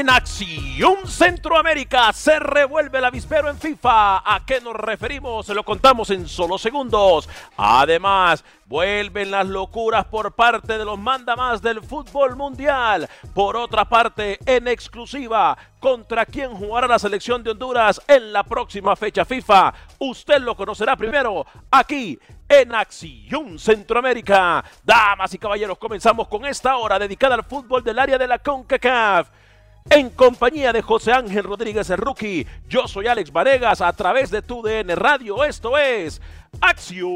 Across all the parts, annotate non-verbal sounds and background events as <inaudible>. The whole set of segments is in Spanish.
En Acción Centroamérica se revuelve el avispero en FIFA. ¿A qué nos referimos? Se lo contamos en solo segundos. Además, vuelven las locuras por parte de los mandamás del fútbol mundial. Por otra parte, en exclusiva, contra quién jugará la selección de Honduras en la próxima fecha FIFA. Usted lo conocerá primero aquí en Acción Centroamérica. Damas y caballeros, comenzamos con esta hora dedicada al fútbol del área de la CONCACAF. En compañía de José Ángel Rodríguez el Rookie, yo soy Alex Varegas a través de tu DN Radio. Esto es Acción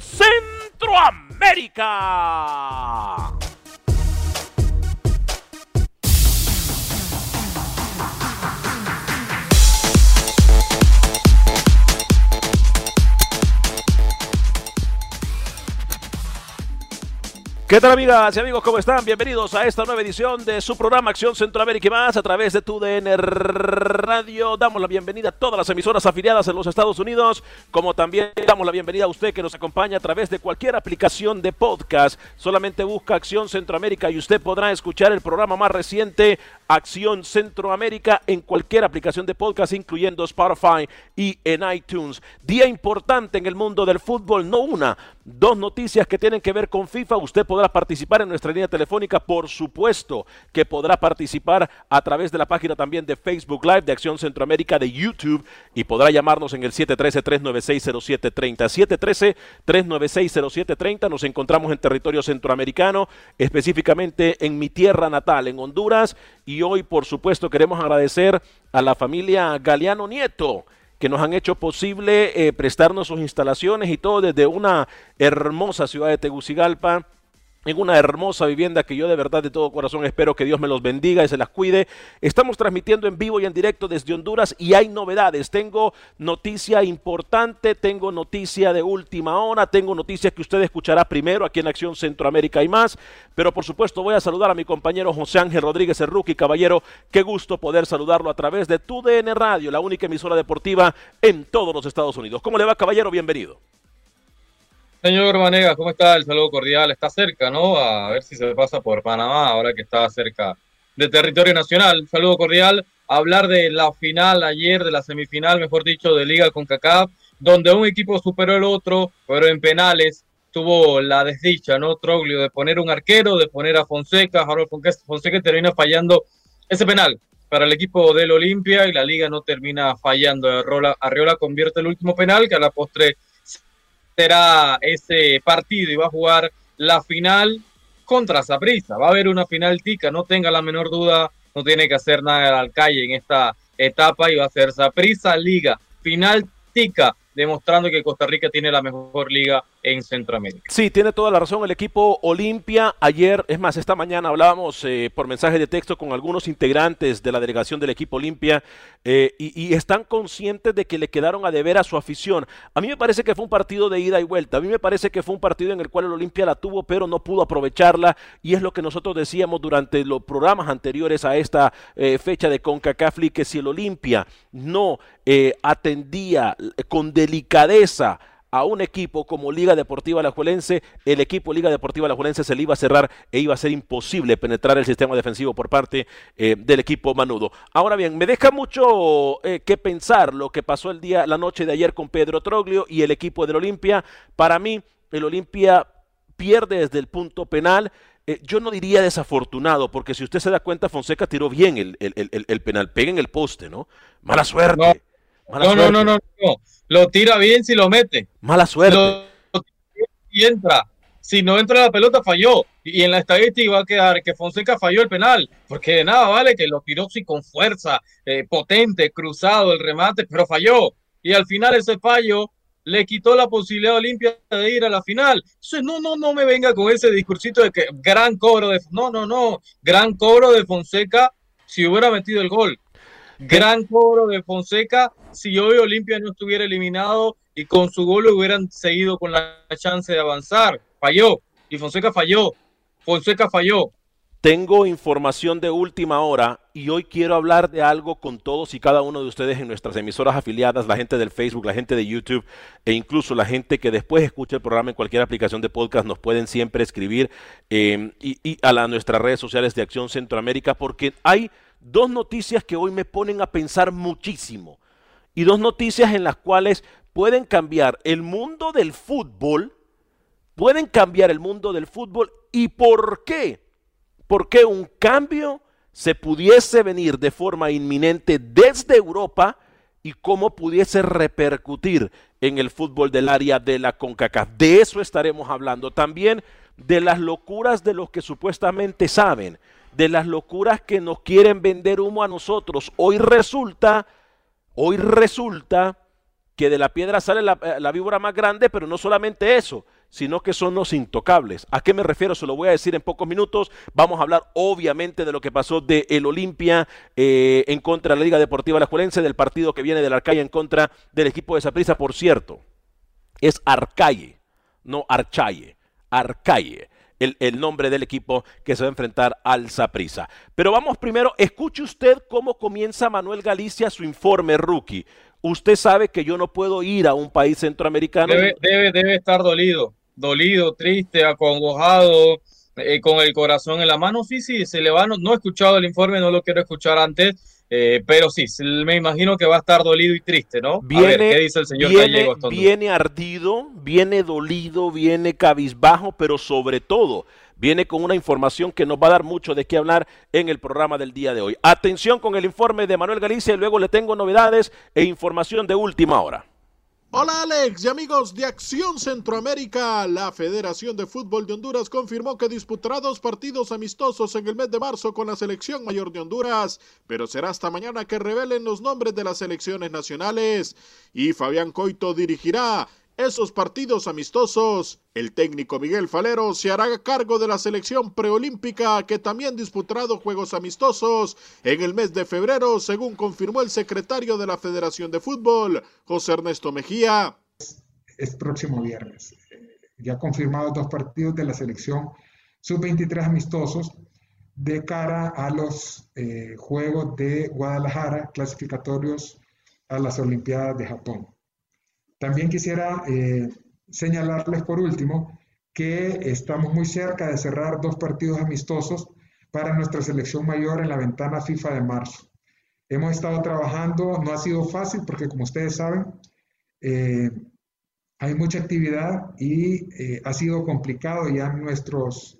Centroamérica. ¿Qué tal amigas y amigos? ¿Cómo están? Bienvenidos a esta nueva edición de su programa Acción Centroamérica y más a través de tu DN Radio. Damos la bienvenida a todas las emisoras afiliadas en los Estados Unidos, como también damos la bienvenida a usted que nos acompaña a través de cualquier aplicación de podcast. Solamente busca Acción Centroamérica y usted podrá escuchar el programa más reciente Acción Centroamérica en cualquier aplicación de podcast, incluyendo Spotify y en iTunes. Día importante en el mundo del fútbol, no una, dos noticias que tienen que ver con FIFA. Usted podrá participar en nuestra línea telefónica, por supuesto que podrá participar a través de la página también de Facebook Live de Acción Centroamérica de YouTube y podrá llamarnos en el 713-396-0730. 713-396-0730. Nos encontramos en territorio centroamericano, específicamente en mi tierra natal, en Honduras. Y hoy, por supuesto, queremos agradecer a la familia Galeano Nieto que nos han hecho posible eh, prestarnos sus instalaciones y todo desde una hermosa ciudad de Tegucigalpa en una hermosa vivienda que yo de verdad de todo corazón espero que Dios me los bendiga y se las cuide. Estamos transmitiendo en vivo y en directo desde Honduras y hay novedades. Tengo noticia importante, tengo noticia de última hora, tengo noticias que usted escuchará primero aquí en Acción Centroamérica y más. Pero por supuesto voy a saludar a mi compañero José Ángel Rodríguez, rookie caballero. Qué gusto poder saludarlo a través de tu DN Radio, la única emisora deportiva en todos los Estados Unidos. ¿Cómo le va caballero? Bienvenido. Señor Vanega, ¿cómo está? El saludo cordial. Está cerca, ¿no? A ver si se pasa por Panamá, ahora que está cerca de territorio nacional. Saludo cordial. Hablar de la final ayer, de la semifinal, mejor dicho, de Liga con CACAF, donde un equipo superó al otro, pero en penales. tuvo la desdicha, ¿no? Troglio, de poner un arquero, de poner a Fonseca, Harold Fonseca termina fallando ese penal para el equipo del Olimpia y la liga no termina fallando. Arreola convierte el último penal, que a la postre será ese partido y va a jugar la final contra Saprissa. Va a haber una final tica, no tenga la menor duda, no tiene que hacer nada al calle en esta etapa y va a ser Saprissa Liga, final tica demostrando que Costa Rica tiene la mejor liga en Centroamérica. Sí, tiene toda la razón. El equipo Olimpia ayer, es más, esta mañana hablábamos eh, por mensaje de texto con algunos integrantes de la delegación del equipo Olimpia eh, y, están conscientes de que le quedaron a deber a su afición. A mí me parece que fue un partido de ida y vuelta. A mí me parece que fue un partido en el cual el Olimpia la tuvo, pero no pudo aprovecharla y es lo que nosotros decíamos durante los programas anteriores a esta eh, fecha de CONCACAF que si el Olimpia no atendía con delicadeza a un equipo como Liga Deportiva Alajuelense, el equipo Liga Deportiva Alajuelense se le iba a cerrar e iba a ser imposible penetrar el sistema defensivo por parte eh, del equipo Manudo. Ahora bien, me deja mucho eh, que pensar lo que pasó el día, la noche de ayer con Pedro Troglio y el equipo del Olimpia. Para mí, el Olimpia pierde desde el punto penal. Eh, yo no diría desafortunado, porque si usted se da cuenta, Fonseca tiró bien el, el, penal, pega en el poste, ¿no? Mala suerte. No, no, no, no. Lo tira bien si lo mete. Mala suerte. y entra. Si no entra la pelota, falló. Y en la estadística va a quedar que Fonseca falló el penal. Porque de nada vale que lo tiró sí con fuerza, eh, potente, cruzado el remate, pero falló. Y al final ese fallo le quitó la posibilidad Olimpia de ir a la final. Entonces, no, no, no me venga con ese discursito de que gran cobro de. No, no, no. Gran cobro de Fonseca si hubiera metido el gol. Gran cobro de Fonseca si hoy Olimpia no estuviera eliminado y con su gol hubieran seguido con la chance de avanzar. Falló y Fonseca falló. Fonseca falló. Tengo información de última hora y hoy quiero hablar de algo con todos y cada uno de ustedes en nuestras emisoras afiliadas, la gente del Facebook, la gente de YouTube e incluso la gente que después escucha el programa en cualquier aplicación de podcast nos pueden siempre escribir eh, y, a la, nuestras redes sociales de Acción Centroamérica porque hay dos noticias que hoy me ponen a pensar muchísimo y dos noticias en las cuales pueden cambiar el mundo del fútbol, pueden cambiar el mundo del fútbol. Y por qué, por qué un cambio se pudiese venir de forma inminente desde Europa y cómo pudiese repercutir en el fútbol del área de la CONCACAF. De eso estaremos hablando. También, de las locuras de los que supuestamente saben, de las locuras que nos quieren vender humo a nosotros. Hoy resulta, hoy resulta que de la piedra sale la, eh, víbora más grande, pero no solamente eso, sino que son los intocables. ¿A qué me refiero? Se lo voy a decir en pocos minutos. Vamos a hablar obviamente de lo que pasó de el Olimpia eh, en contra de la Liga Deportiva Alajuelense, del partido que viene del Arcalle en contra del equipo de Saprissa, por cierto. Es Arcalle, no Archaye, Arcalle el, nombre del equipo que se va a enfrentar al Saprisa. Pero vamos primero, escuche usted cómo comienza Manuel Galicia su informe rookie. Usted sabe que yo no puedo ir a un país centroamericano. Debe, debe, estar dolido, dolido, triste, acongojado, eh, con el corazón en la mano. Sí, sí, se le va. no he escuchado el informe, no lo quiero escuchar antes eh, pero sí, me imagino que va a estar dolido y triste, ¿no? Viene, ¿qué dice el señor viene, Viene ardido, viene dolido, viene cabizbajo, pero sobre todo viene con una información que nos va a dar mucho de qué hablar en el programa del día de hoy. Atención con el informe de Manuel Galicia y luego le tengo novedades e información de última hora. Hola Alex y amigos de Acción Centroamérica. La Federación de Fútbol de Honduras confirmó que disputará dos partidos amistosos en el mes de marzo con la selección mayor de Honduras, pero será hasta mañana que revelen los nombres de las selecciones nacionales. Y Fabián Coito dirigirá esos partidos amistosos. El técnico Miguel Falero se hará cargo de la selección preolímpica que también disputará dos juegos amistosos en el mes de febrero, según confirmó el secretario de la Federación de Fútbol, José Ernesto Mejía. Es, próximo viernes. Ya confirmados dos partidos de la selección sub-23 amistosos de cara a los eh, Juegos de Guadalajara clasificatorios a las Olimpiadas de Japón. También quisiera eh, señalarles por último que estamos muy cerca de cerrar dos partidos amistosos para nuestra selección mayor en la ventana FIFA de marzo. Hemos estado trabajando, no ha sido fácil porque como ustedes saben, eh, hay mucha actividad y eh, ha sido complicado. Ya nuestros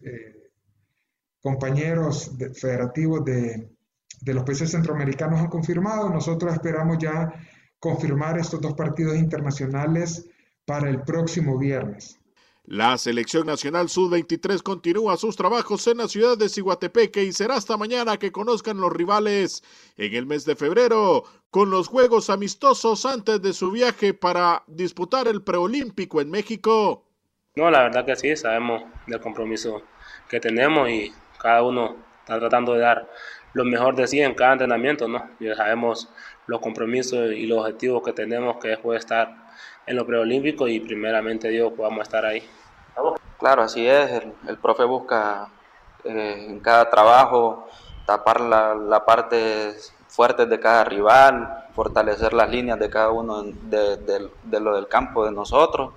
compañeros federativos de, de los países centroamericanos han confirmado. Nosotros esperamos ya confirmar estos dos partidos internacionales para el próximo viernes. La selección nacional sub-23 continúa sus trabajos en la ciudad de Ciguatepeque y será hasta mañana que conozcan los rivales en el mes de febrero con los juegos amistosos antes de su viaje para disputar el preolímpico en México. No, la verdad que sí, sabemos del compromiso que tenemos y cada uno está tratando de dar lo mejor de sí en cada entrenamiento, ¿no? Ya sabemos los compromisos y los objetivos que tenemos que es estar en lo preolímpico y primeramente Dios podamos estar ahí. Claro, así es. El, profe busca eh, en cada trabajo tapar la, parte fuerte de cada rival, fortalecer las líneas de cada uno de, lo del campo de nosotros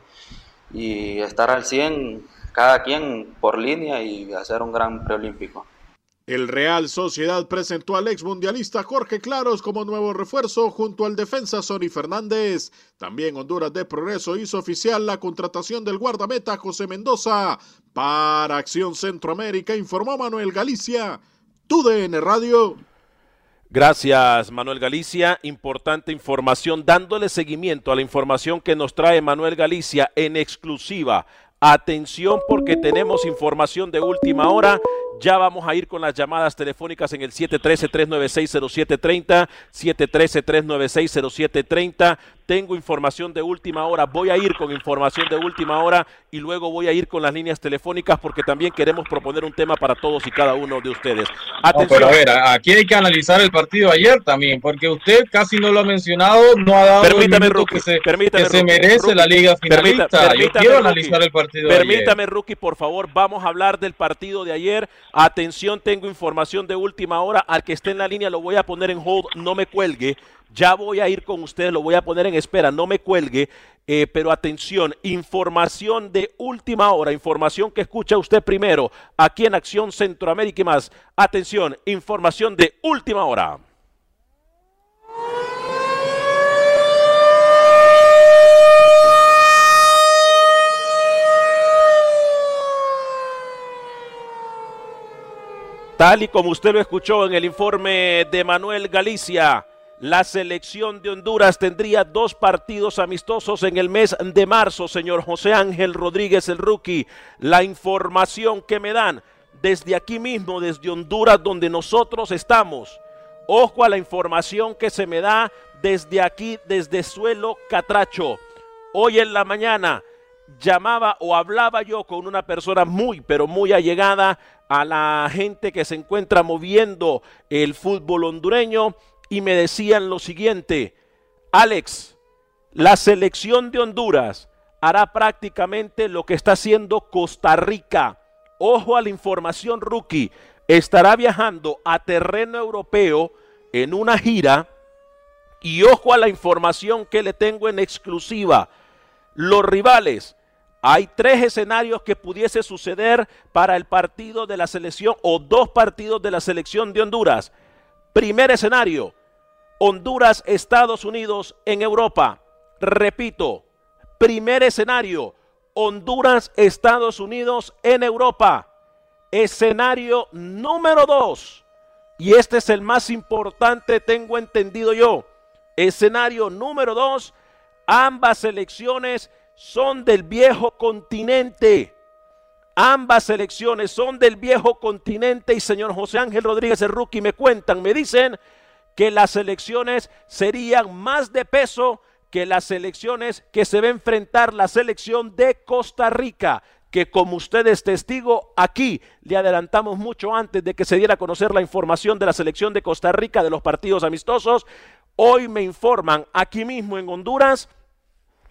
y estar al 100 cada quien por línea y hacer un gran preolímpico. El Real Sociedad presentó al ex mundialista Jorge Claros como nuevo refuerzo junto al defensa Sony Fernández. También Honduras de Progreso hizo oficial la contratación del guardameta José Mendoza. Para Acción Centroamérica informó Manuel Galicia, TUDN Radio. Gracias, Manuel Galicia. Importante información, dándole seguimiento a la información que nos trae Manuel Galicia en exclusiva. Atención porque tenemos información de última hora ya vamos a ir con las llamadas telefónicas en el 713-396-0730, 713-396-0730. Tengo información de última hora, voy a ir con información de última hora y luego voy a ir con las líneas telefónicas porque también queremos proponer un tema para todos y cada uno de ustedes. pero a ver, aquí hay que analizar el partido ayer también, porque usted casi no lo ha mencionado, no ha dado permítame, el que se, que se merece la liga finalista. Yo quiero analizar el partido Permítame, Rookie, por favor, vamos a hablar del partido de ayer. Atención, tengo información de última hora. Al que esté en la línea lo voy a poner en hold, no me cuelgue. Ya voy a ir con ustedes, lo voy a poner en espera, no me cuelgue. Eh, pero atención, información de última hora, información que escucha usted primero aquí en Acción Centroamérica y más. Atención, información de última hora. Tal y como usted lo escuchó en el informe de Manuel Galicia, la selección de Honduras tendría dos partidos amistosos en el mes de marzo, señor José Ángel Rodríguez, el rookie. La información que me dan desde aquí mismo, desde Honduras, donde nosotros estamos. Ojo a la información que se me da desde aquí, desde suelo Catracho. Hoy en la mañana llamaba o hablaba yo con una persona muy, pero muy allegada a la gente que se encuentra moviendo el fútbol hondureño y me decían lo siguiente, Alex, la selección de Honduras hará prácticamente lo que está haciendo Costa Rica. Ojo a la información rookie, estará viajando a terreno europeo en una gira y ojo a la información que le tengo en exclusiva. Los rivales hay tres escenarios que pudiese suceder para el partido de la selección o dos partidos de la selección de Honduras. Primer escenario, Honduras, Estados Unidos en Europa. Repito, primer escenario, Honduras, Estados Unidos en Europa. Escenario número dos, y este es el más importante, tengo entendido yo. Escenario número dos, ambas selecciones son del viejo continente. Ambas selecciones son del viejo continente y señor José Ángel Rodríguez rookie me cuentan, me dicen que las selecciones serían más de peso que las selecciones que se va a enfrentar la selección de Costa Rica, que como usted es testigo, aquí le adelantamos mucho antes de que se diera a conocer la información de la selección de Costa Rica de los partidos amistosos. Hoy me informan aquí mismo en Honduras,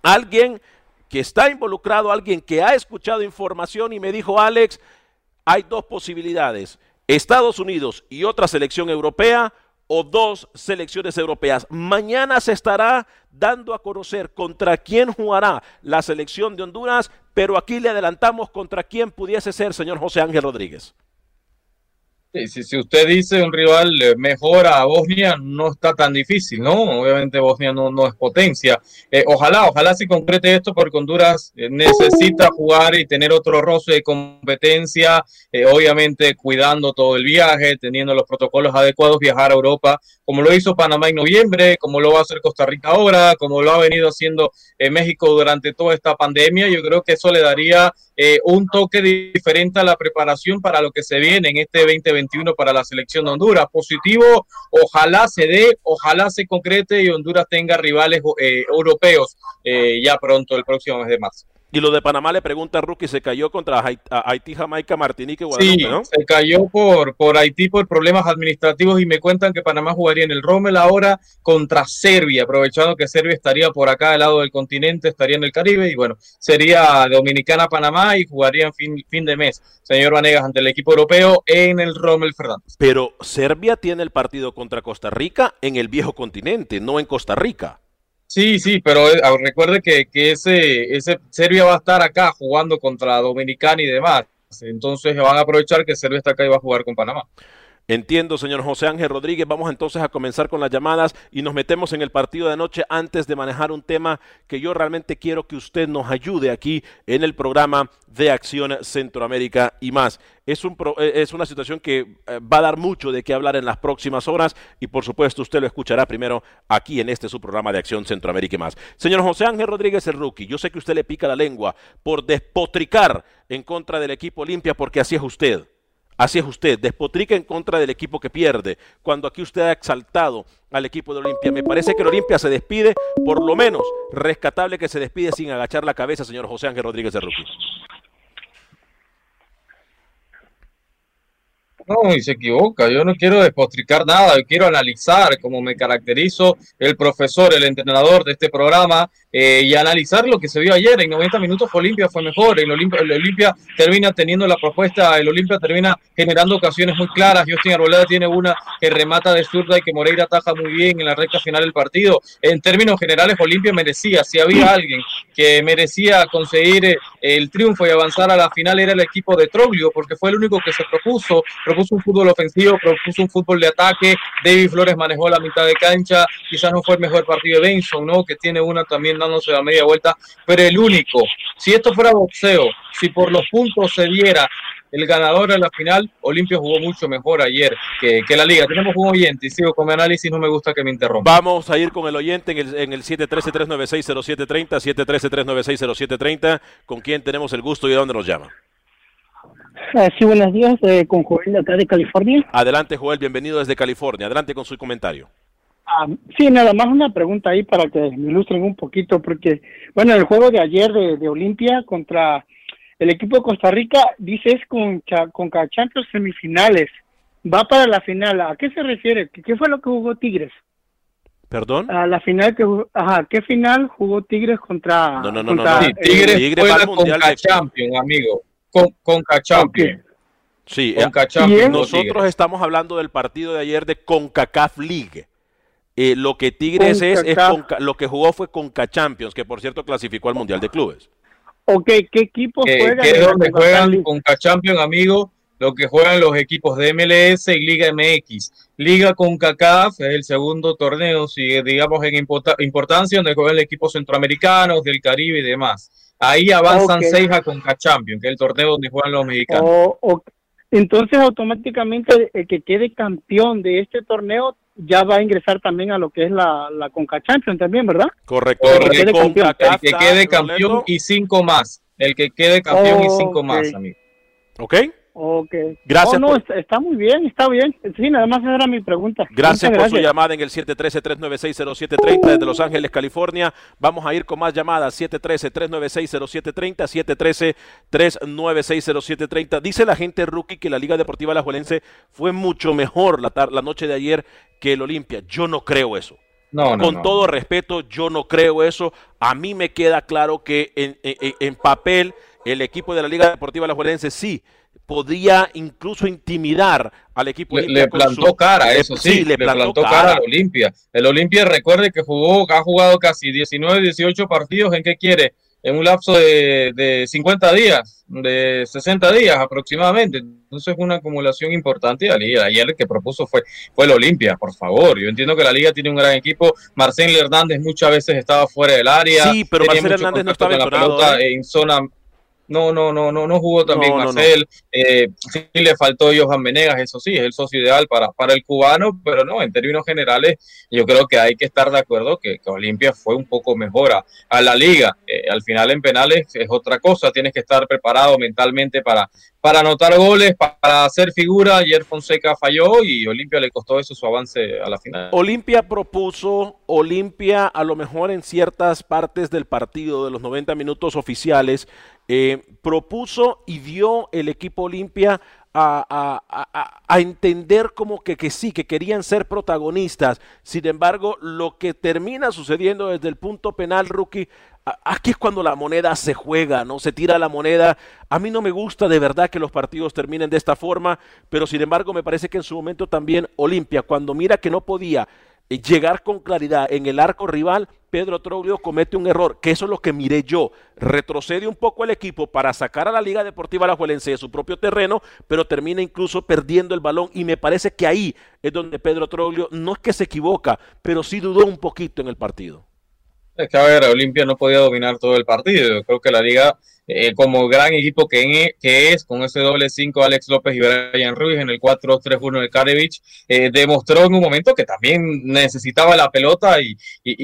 alguien que está involucrado, alguien que ha escuchado información y me dijo, Alex, hay dos posibilidades, Estados Unidos y otra selección europea o dos selecciones europeas. Mañana se estará dando a conocer contra quién jugará la selección de Honduras, pero aquí le adelantamos contra quién pudiese ser, señor José Ángel Rodríguez. Sí, si, usted dice un rival eh, mejor a Bosnia, no está tan difícil, ¿no? Obviamente Bosnia no, no es potencia. Eh, ojalá, ojalá se concrete esto porque Honduras eh, necesita jugar y tener otro roce de competencia, obviamente cuidando todo el viaje, teniendo los protocolos adecuados, viajar a Europa, como lo hizo Panamá en noviembre, como lo va a hacer Costa Rica ahora, como lo ha venido haciendo México durante toda esta pandemia. Yo creo que eso le daría un toque diferente a la preparación para lo que se viene en este 2020 para la selección de Honduras. Positivo, ojalá se dé, ojalá se concrete y Honduras tenga rivales eh, europeos eh, ya pronto el próximo mes de marzo. Y lo de Panamá le pregunta a Rookie, se cayó contra Haití, Jamaica, Martinique, Guadalupe, sí, se cayó por, por Haití por problemas administrativos y me cuentan que Panamá jugaría en el Rommel ahora contra Serbia, aprovechando que Serbia estaría por acá del lado del continente, estaría en el Caribe y bueno, sería Dominicana-Panamá y jugaría en fin, fin de mes, señor Vanegas, ante el equipo europeo en el Rommel Fernández. Pero Serbia tiene el partido contra Costa Rica en el viejo continente, no en Costa Rica. Sí, sí, pero eh, recuerde que, ese, ese Serbia va a estar acá jugando contra Dominicana y demás. Entonces van a aprovechar que Serbia está acá y va a jugar con Panamá. Entiendo, señor José Ángel Rodríguez. Vamos entonces a comenzar con las llamadas y nos metemos en el partido de anoche antes de manejar un tema que yo realmente quiero que usted nos ayude aquí en el programa de Acción Centroamérica y más. Es, un eh, es una situación que eh, va a dar mucho de qué hablar en las próximas horas y por supuesto usted lo escuchará primero aquí en este su programa de Acción Centroamérica y más. Señor José Ángel Rodríguez, el rookie, yo sé que usted le pica la lengua por despotricar en contra del equipo Olimpia porque así es usted. Así es usted, despotrica en contra del equipo que pierde, cuando aquí usted ha exaltado al equipo de Olimpia. Me parece que el Olimpia se despide, por lo menos rescatable que se despide sin agachar la cabeza, señor José Ángel Rodríguez de Rookie. No, y se equivoca. Yo no quiero despotricar nada, yo quiero analizar como me caracterizo el profesor, el entrenador de este programa eh, y analizar lo que se vio ayer. En 90 minutos Olimpia fue mejor, el Olimpia, el Olimpia termina teniendo la propuesta, el Olimpia termina generando ocasiones muy claras. Justin Arboleda tiene una que remata de zurda y que Moreira ataja muy bien en la recta final del partido. En términos generales, Olimpia merecía, si había alguien que merecía conseguir eh, el triunfo y avanzar a la final era el equipo de Troglio, porque fue el único que se propuso propuso un fútbol ofensivo, propuso un fútbol de ataque. David Flores manejó la mitad de cancha. Quizás no fue el mejor partido de Benson, ¿no? Que tiene una también dándose la media vuelta, pero el único. Si esto fuera boxeo, si por los puntos se diera el ganador en la final, Olimpia jugó mucho mejor ayer que, que, la liga. Tenemos un oyente y sigo con mi análisis, no me gusta que me interrumpa. Vamos a ir con el oyente en el, en el 713-396-0730, 713-396-0730, con quién tenemos el gusto y de dónde nos llama. Ah, sí, buenos días, eh, con Joel de acá de California. Adelante, Joel, bienvenido desde California. Adelante con su comentario. Ah, sí, nada más una pregunta ahí para que me ilustren un poquito, porque, bueno, el juego de ayer de, de Olimpia contra el equipo de Costa Rica, dice es con, con Champions semifinales, va para la final. ¿A qué se refiere? ¿Qué, fue lo que jugó Tigres? ¿Perdón? A la final que ajá, ¿qué final jugó Tigres contra No, no, no, no, Tigres, Tigres fue la Conca Champions, amigo con, Conca Sí, eh, nosotros estamos hablando del partido de ayer de CONCACAF League. Eh, lo que Tigres es, es lo que jugó fue Conca Champions, que por cierto clasificó al Mundial de Clubes. Ok, ¿qué equipos eh, juegan? ¿Qué es donde juegan Conca Champions, amigo? Lo que juegan los equipos de MLS y Liga MX. Liga CONCACAF es el segundo torneo, sigue, digamos, en importancia, donde juegan equipos centroamericanos, del Caribe y demás. Ahí avanzan seis a Conca Champions, que es el torneo donde juegan los mexicanos. Oh, Entonces, automáticamente, el que quede campeón de este torneo ya va a ingresar también a lo que es la, la Conca Champions también, ¿verdad? Correcto. El que quede campeón, el que quede campeón y cinco más. El que quede campeón y cinco más, amigo. ¿Ok? Ok. Gracias. no, está, muy bien, está bien. Sí, nada más era mi pregunta. Gracias por su llamada en el 713-396-0730 desde Los Ángeles, California. Vamos a ir con más llamadas. 713-396-0730, 713-396-0730. Dice la gente rookie que la Liga Deportiva Alajuelense fue mucho mejor la, la noche de ayer que el Olimpia. Yo no creo eso. No, no, Con todo respeto, yo no creo eso. A mí me queda claro que en, en, en papel el equipo de la Liga Deportiva Alajuelense sí podía incluso intimidar al equipo. Le, le plantó cara, eso sí, le, plantó, cara. al Olimpia. El Olimpia recuerde que jugó, ha jugado casi 19, 18 partidos, ¿en qué quiere? en un lapso de, de 50 días, de 60 días aproximadamente. Entonces es una acumulación importante y la liga ayer el que propuso fue, fue el Olimpia, por favor. Yo entiendo que la liga tiene un gran equipo. Marcel Hernández muchas veces estaba fuera del área. Sí, pero Marcel Hernández no estaba en la pelota ¿eh? en zona no, no, no, no, no jugó también Marcel. Eh, sí le faltó Johan Venegas, eso sí, es el socio ideal para, para el cubano, pero no, en términos generales, yo creo que hay que estar de acuerdo que, que Olimpia fue un poco mejor a, la liga. Eh, al final en penales es otra cosa, tienes que estar preparado mentalmente para, para anotar goles, para hacer figura. Ayer Fonseca falló y Olimpia le costó eso su avance a la final. Olimpia propuso, Olimpia a lo mejor en ciertas partes del partido de los 90 minutos oficiales, eh, propuso y dio el equipo Olimpia a, entender como que, que, sí, que querían ser protagonistas. Sin embargo, lo que termina sucediendo desde el punto penal, rookie, aquí es cuando la moneda se juega, ¿no? Se tira la moneda. A mí no me gusta de verdad que los partidos terminen de esta forma, pero sin embargo me parece que en su momento también Olimpia, cuando mira que no podía llegar con claridad en el arco rival, Pedro Troglio comete un error, que eso es lo que miré yo. Retrocede un poco el equipo para sacar a la Liga Deportiva Alajuelense de su propio terreno, pero termina incluso perdiendo el balón y me parece que ahí es donde Pedro Troglio no es que se equivoca, pero sí dudó un poquito en el partido. Es que a ver, Olimpia no podía dominar todo el partido. creo que la liga eh, como gran equipo que, que, es, con ese doble 5 Alex López y Brian Ruiz en el 4-3-1 de Karevich, demostró en un momento que también necesitaba la pelota y,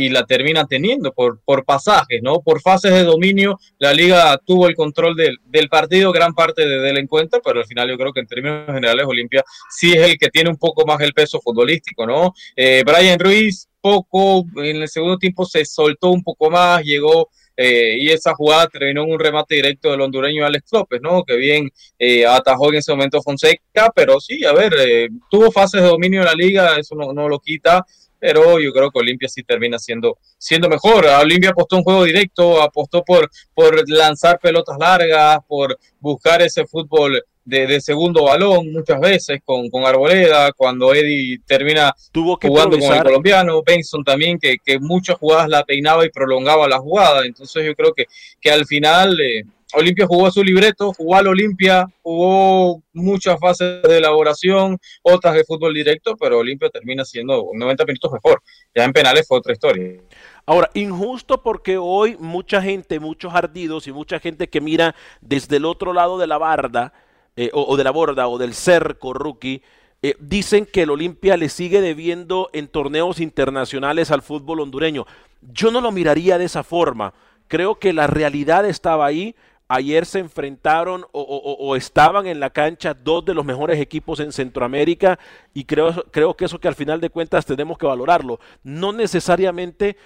la termina teniendo por, por pasajes, ¿no? Por fases de dominio, la liga tuvo el control del, del partido gran parte del encuentro, pero al final yo creo que en términos generales Olimpia sí es el que tiene un poco más el peso futbolístico, ¿no? Eh, Brian Ruiz poco, en el segundo tiempo se soltó un poco más, llegó eh, y esa jugada terminó en un remate directo del hondureño Alex López, ¿no? Que bien eh, atajó en ese momento Fonseca, pero sí, a ver, eh, tuvo fases de dominio en la liga, eso no, no, lo quita, pero yo creo que Olimpia sí termina siendo, siendo mejor. Olimpia apostó un juego directo, apostó por, por lanzar pelotas largas, por buscar ese fútbol de, segundo balón muchas veces con, con Arboleda, cuando Eddie termina jugando con el colombiano, Benson también, que, que, muchas jugadas la peinaba y prolongaba la jugada. Entonces yo creo que, que al final eh, Olimpia jugó su libreto, jugó al Olimpia, jugó muchas fases de elaboración, otras de fútbol directo, pero Olimpia termina siendo 90 minutos mejor. Ya en penales fue otra historia. Ahora, injusto porque hoy mucha gente, muchos ardidos y mucha gente que mira desde el otro lado de la barda, eh, o, de la borda o del cerco rookie, eh, dicen que el Olimpia le sigue debiendo en torneos internacionales al fútbol hondureño. Yo no lo miraría de esa forma. Creo que la realidad estaba ahí. Ayer se enfrentaron o, estaban en la cancha dos de los mejores equipos en Centroamérica y creo, creo que eso que al final de cuentas tenemos que valorarlo. No necesariamente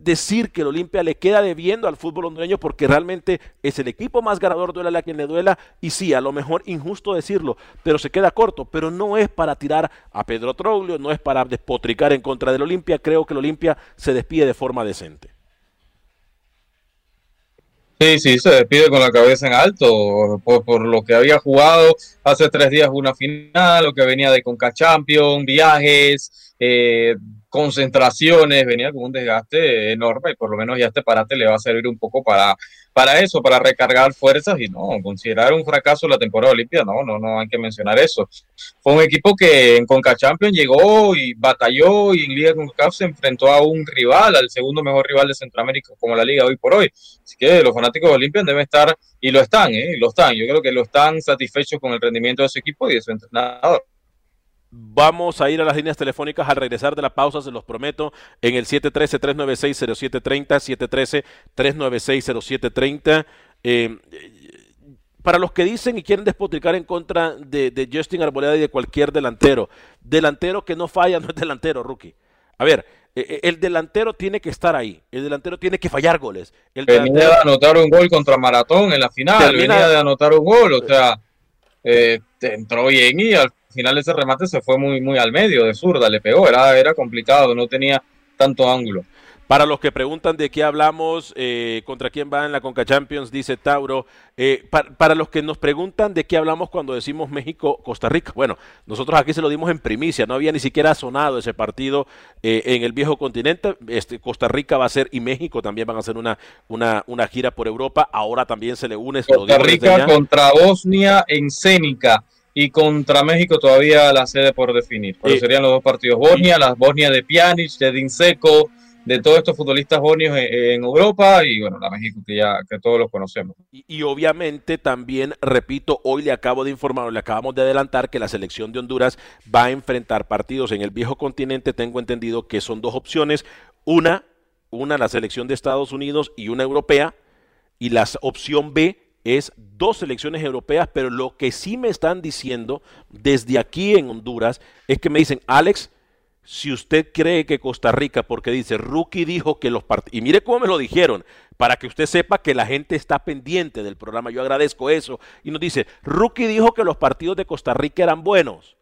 decir que el Olimpia le queda debiendo al fútbol hondureño porque realmente es el equipo más ganador, duela a quien le duela, y sí, a lo mejor injusto decirlo, pero se queda corto, pero no es para tirar a Pedro Troglio, no es para despotricar en contra del Olimpia, creo que el Olimpia se despide de forma decente. Sí, sí, se despide con la cabeza en alto por, lo que había jugado hace tres días una final, lo que venía de Conca Champions, viajes, eh, concentraciones, venía con un desgaste enorme y por lo menos ya este parate le va a servir un poco para, para eso, para recargar fuerzas y no, considerar un fracaso la temporada olimpia, no, no, no hay que mencionar eso. Fue un equipo que en Conca Champions llegó y batalló y en Liga CONCACAF se enfrentó a un rival, al segundo mejor rival de Centroamérica como la Liga hoy por hoy. Así que los fanáticos de Olimpia deben estar, y lo están, ¿eh? lo están, yo creo que lo están satisfechos con el rendimiento de su equipo y de su entrenador. Vamos a ir a las líneas telefónicas al regresar de la pausa, se los prometo, en el 713-396-0730, 713-396-0730. Eh, para los que dicen y quieren despotricar en contra de, Justin Arboleda y de cualquier delantero, delantero que no falla <laughs> no es delantero, rookie. A ver, e, e, el delantero tiene que estar ahí, el delantero tiene que fallar goles. El venía de anotar un gol contra Maratón en la final, venía de anotar un gol, o sea, eh, entró bien y al final ese remate se fue muy, muy al medio de zurda, le pegó, era, era complicado, no tenía tanto ángulo. Para los que preguntan de qué hablamos, eh, contra quién va en la Conca Champions, dice Tauro. Eh, pa- para los que nos preguntan de qué hablamos cuando decimos México-Costa Rica, bueno, nosotros aquí se lo dimos en primicia, no había ni siquiera sonado ese partido eh, en el viejo continente. Este, Costa Rica va a ser y México también van a hacer una, una, una gira por Europa. Ahora también se le une. se lo Costa Rica contra Bosnia en Cénica y contra México todavía la sede por definir. Pero Eh, serían los dos partidos. Bosnia, las Bosnia de Pjanic, de Dinseco, de todos estos futbolistas bosnios en, Europa y bueno, la México que ya que todos los conocemos. Y, y obviamente también, repito, hoy le acabo de informar, le acabamos de adelantar que la selección de Honduras va a enfrentar partidos en el viejo continente. Tengo entendido que son dos opciones. Una, una la selección de Estados Unidos y una europea. Y la opción B es dos selecciones europeas, pero lo que sí me están diciendo desde aquí en Honduras es que me dicen, Alex, si usted cree que Costa Rica, porque dice, Rookie dijo que los partidos, y mire cómo me lo dijeron, para que usted sepa que la gente está pendiente del programa, yo agradezco eso, y nos dice, Rookie dijo que los partidos de Costa Rica eran buenos.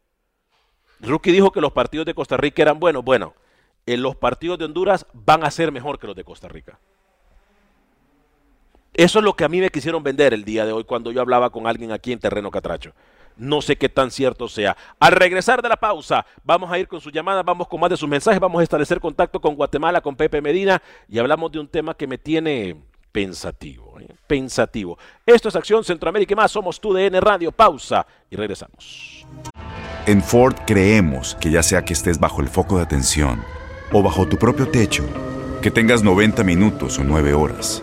Rookie dijo que los partidos de Costa Rica eran buenos. Bueno, eh, los partidos de Honduras van a ser mejor que los de Costa Rica. Eso es lo que a mí me quisieron vender el día de hoy cuando yo hablaba con alguien aquí en Terreno Catracho. No sé qué tan cierto sea. Al regresar de la pausa, vamos a ir con su llamada, vamos con más de sus mensajes, vamos a establecer contacto con Guatemala, con Pepe Medina y hablamos de un tema que me tiene pensativo, ¿eh? pensativo. Esto es Acción Centroamérica y más, somos tu DN Radio, pausa y regresamos. En Ford creemos que ya sea que estés bajo el foco de atención o bajo tu propio techo, que tengas 90 minutos o 9 horas,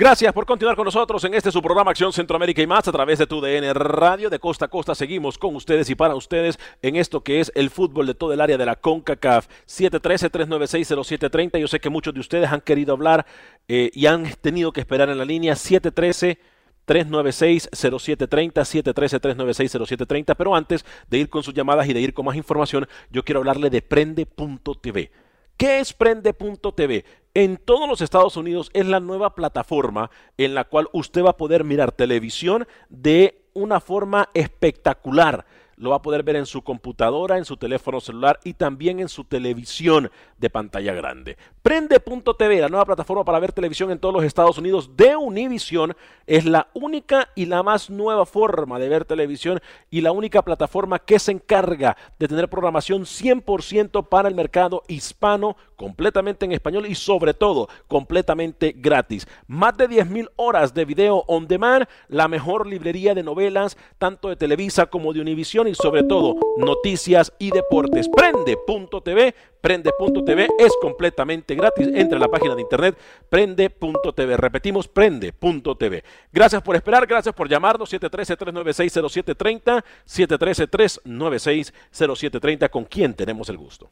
Gracias por continuar con nosotros en este su programa Acción Centroamérica y más a través de tu DN Radio de costa a costa. Seguimos con ustedes y para ustedes en esto que es el fútbol de todo el área de la CONCACAF. 713-396-0730. Yo sé que muchos de ustedes han querido hablar eh, y han tenido que esperar en la línea 713. 396-0730, 713-396-0730, pero antes de ir con sus llamadas y de ir con más información, yo quiero hablarle de Prende.tv. ¿Qué es Prende.tv? En todos los Estados Unidos es la nueva plataforma en la cual usted va a poder mirar televisión de una forma espectacular. Lo va a poder ver en su computadora, en su teléfono celular y también en su televisión de pantalla grande. Prende.tv, la nueva plataforma para ver televisión en todos los Estados Unidos de Univision, es la única y la más nueva forma de ver televisión y la única plataforma que se encarga de tener programación 100% para el mercado hispano, completamente en español y sobre todo completamente gratis. Más de 10.000 horas de video on demand, la mejor librería de novelas, tanto de Televisa como de Univision y sobre todo noticias y deportes. Prende.tv, prende.tv es completamente gratis. Entra a la página de internet prende.tv. Repetimos, prende.tv. Gracias por esperar, gracias por llamarnos 713-396-0730, 713-396-0730. ¿Con quién tenemos el gusto?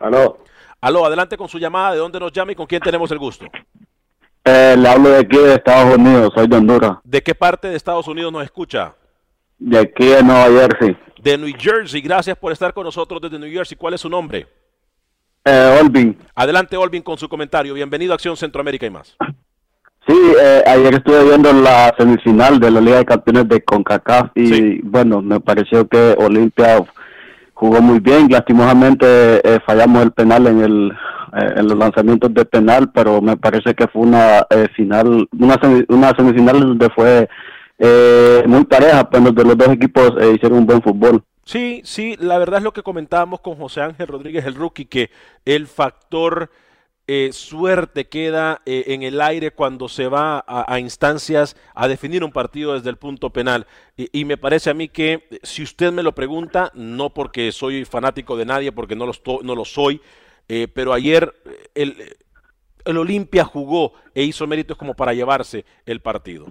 Aló, Aló, adelante con su llamada. ¿De dónde nos llama y con quién tenemos el gusto? eh, le hablo de aquí de Estados Unidos, soy de Honduras, ¿De qué parte de Estados Unidos nos escucha? de aquí de Nueva Jersey. De New Jersey. Gracias por estar con nosotros desde New Jersey. ¿Cuál es su nombre? Eh, Olvin, Adelante, Olvin, con su comentario. Bienvenido a Acción Centroamérica y más. sí, eh, ayer estuve viendo la semifinal de la Liga de Campeones de CONCACAF y bueno, me pareció que Olimpia jugó muy bien, lastimosamente eh, fallamos el penal en el eh, en los lanzamientos de penal, pero me parece que fue una eh, final, una, una semifinal donde fue eh, muy pareja, pues donde los dos equipos hicieron un buen fútbol. Sí, sí, la verdad es lo que comentábamos con José Ángel Rodríguez, el rookie, que el factor eh, suerte queda eh, en el aire cuando se va a, instancias a definir un partido desde el punto penal. Y, me parece a mí que, si usted me lo pregunta, no porque soy fanático de nadie, porque no lo, no lo soy, eh, pero ayer eh, el, el Olimpia jugó e hizo méritos como para llevarse el partido.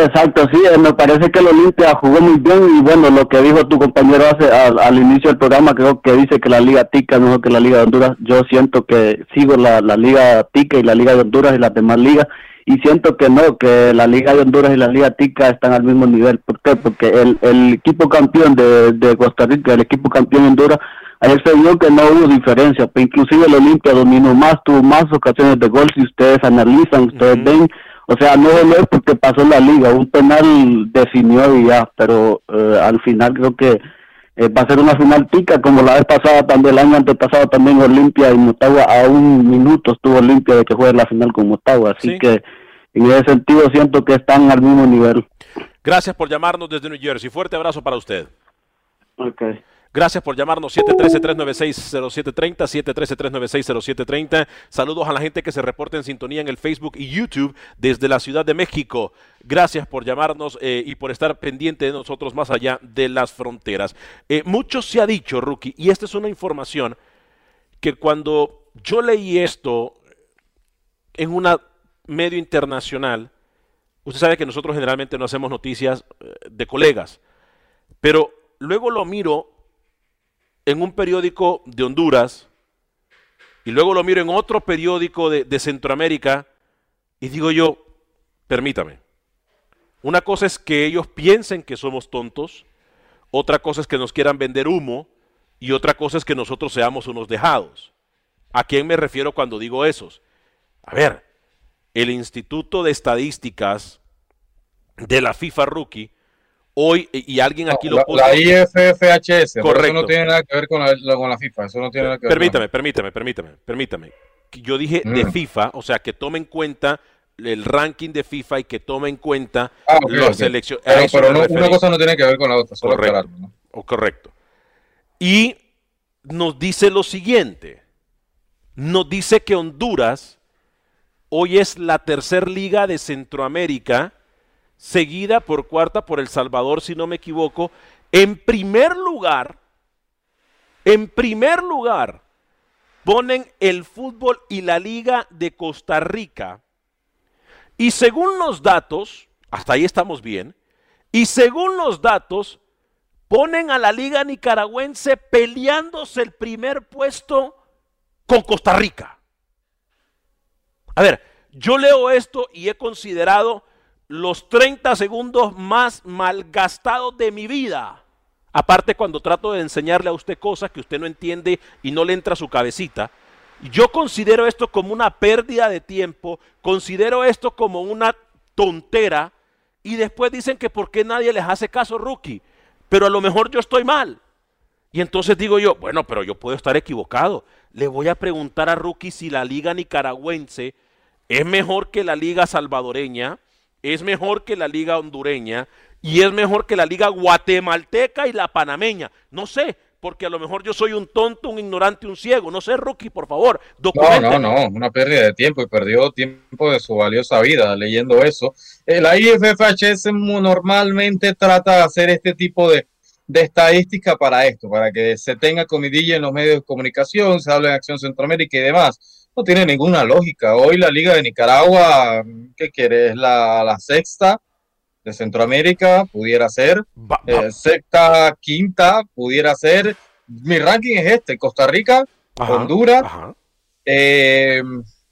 Exacto, sí, eh, me parece que el Olimpia jugó muy bien y bueno, lo que dijo tu compañero hace al, inicio del programa, creo que dice que la Liga Tica es mejor que la Liga de Honduras. Yo siento que sigo la, la Liga Tica y la Liga de Honduras y las demás ligas y siento que no, que la Liga de Honduras y la Liga Tica están al mismo nivel. ¿Por qué? Porque el, el equipo campeón de, de Costa Rica, el equipo campeón de Honduras, ayer se vio que no hubo diferencia, pero inclusive el Olimpia dominó más, tuvo más ocasiones de gol, si ustedes analizan, ustedes ven o sea, no es porque pasó la liga, un penal definió y ya, pero eh, al final creo que eh, va a ser una final pica como la vez pasada, también el año antepasado también Olimpia y Motagua a un minuto estuvo Olimpia de que juegue la final con Motagua, así que en ese sentido siento que están al mismo nivel. Gracias por llamarnos desde New Jersey, fuerte abrazo para usted. Okay. Gracias por llamarnos 713-396-0730, 713-396-0730. Saludos a la gente que se reporta en sintonía en el Facebook y YouTube desde la Ciudad de México. Gracias por llamarnos eh, y por estar pendiente de nosotros más allá de las fronteras. Eh, mucho se ha dicho, Rookie, y esta es una información que cuando yo leí esto en una medio internacional, usted sabe que nosotros generalmente no hacemos noticias eh, de colegas, pero luego lo miro en un periódico de Honduras y luego lo miro en otro periódico de, Centroamérica y digo yo, permítame, una cosa es que ellos piensen que somos tontos, otra cosa es que nos quieran vender humo y otra cosa es que nosotros seamos unos dejados. ¿A quién me refiero cuando digo esos? A ver, el Instituto de Estadísticas de la FIFA Rookie hoy, y alguien aquí lo puso. La IFFHS, correcto. Eso no tiene nada que ver con la, con la FIFA, eso no tiene nada que ver Permítame, permítame, permítame, permítame. Yo dije de mm. FIFA, o sea, que tome en cuenta el ranking de FIFA y que tome en cuenta ah, la selección. Pero, no, una cosa no tiene que ver con la otra, solo correcto. ¿no? O correcto. Y nos dice lo siguiente, nos dice que Honduras hoy es la tercer liga de Centroamérica seguida por cuarta por El Salvador, si no me equivoco. En primer lugar, en primer lugar, ponen el fútbol y la liga de Costa Rica. Y según los datos, hasta ahí estamos bien, y según los datos, ponen a la liga nicaragüense peleándose el primer puesto con Costa Rica. A ver, yo leo esto y he considerado los 30 segundos más malgastados de mi vida. Aparte cuando trato de enseñarle a usted cosas que usted no entiende y no le entra a su cabecita. Yo considero esto como una pérdida de tiempo, considero esto como una tontera y después dicen que por qué nadie les hace caso, rookie. Pero a lo mejor yo estoy mal. Y entonces digo yo, bueno, pero yo puedo estar equivocado. Le voy a preguntar a rookie si la liga nicaragüense es mejor que la liga salvadoreña, es mejor que la liga hondureña y es mejor que la liga guatemalteca y la panameña. No sé, porque a lo mejor yo soy un tonto, un ignorante, un ciego. No sé, Rookie, por favor. No, no, no, una pérdida de tiempo y perdió tiempo de su valiosa vida leyendo eso. La IFFHS normalmente trata de hacer este tipo de, de estadística para esto, para que se tenga comidilla en los medios de comunicación, se hable en Acción Centroamérica y demás no tiene ninguna lógica. Hoy la Liga de Nicaragua, ¿qué quiere? Es la, sexta de Centroamérica, pudiera ser. Eh, sexta, quinta, pudiera ser. Mi ranking es este, Costa Rica, Honduras. Eh,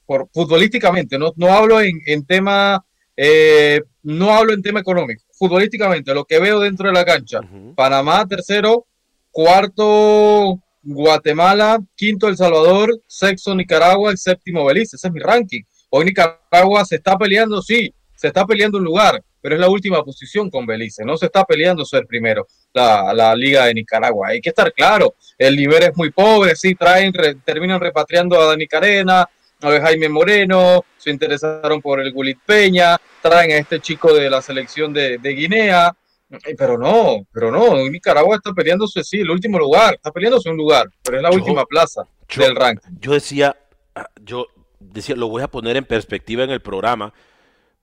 por, futbolísticamente, no, no hablo en, tema... Eh, no hablo en tema económico, futbolísticamente, lo que veo dentro de la cancha. Panamá, tercero, cuarto, Guatemala, quinto El Salvador, sexto Nicaragua, séptimo Belice. Ese es mi ranking. Hoy Nicaragua se está peleando, sí, se está peleando un lugar, pero es la última posición con Belice. No se está peleando ser primero la, la Liga de Nicaragua. Hay que estar claro, el nivel es muy pobre, sí, traen, terminan repatriando a Dani Carena, a Jaime Moreno, se interesaron por el Gulit Peña, traen a este chico de la selección de, Guinea pero no, pero no, Nicaragua está peleándose, sí, el último lugar, está peleándose un lugar, pero es la última plaza del ranking. Yo decía, yo decía, lo voy a poner en perspectiva en el programa,